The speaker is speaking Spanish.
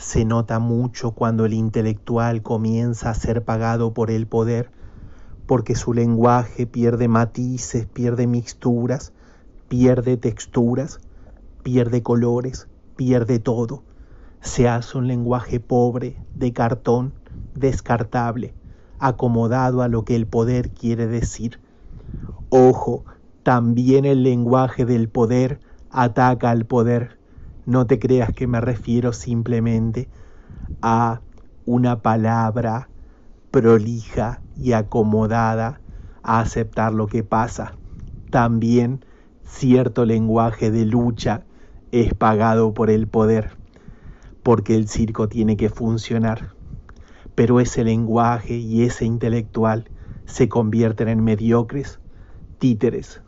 Se nota mucho cuando el intelectual comienza a ser pagado por el poder, porque su lenguaje pierde matices, pierde mixturas, pierde texturas, pierde colores, pierde todo. Se hace un lenguaje pobre, de cartón, descartable, acomodado a lo que el poder quiere decir. Ojo, también el lenguaje del poder ataca al poder. No te creas que me refiero simplemente a una palabra prolija y acomodada a aceptar lo que pasa. También cierto lenguaje de lucha es pagado por el poder, porque el circo tiene que funcionar. Pero ese lenguaje y ese intelectual se convierten en mediocres títeres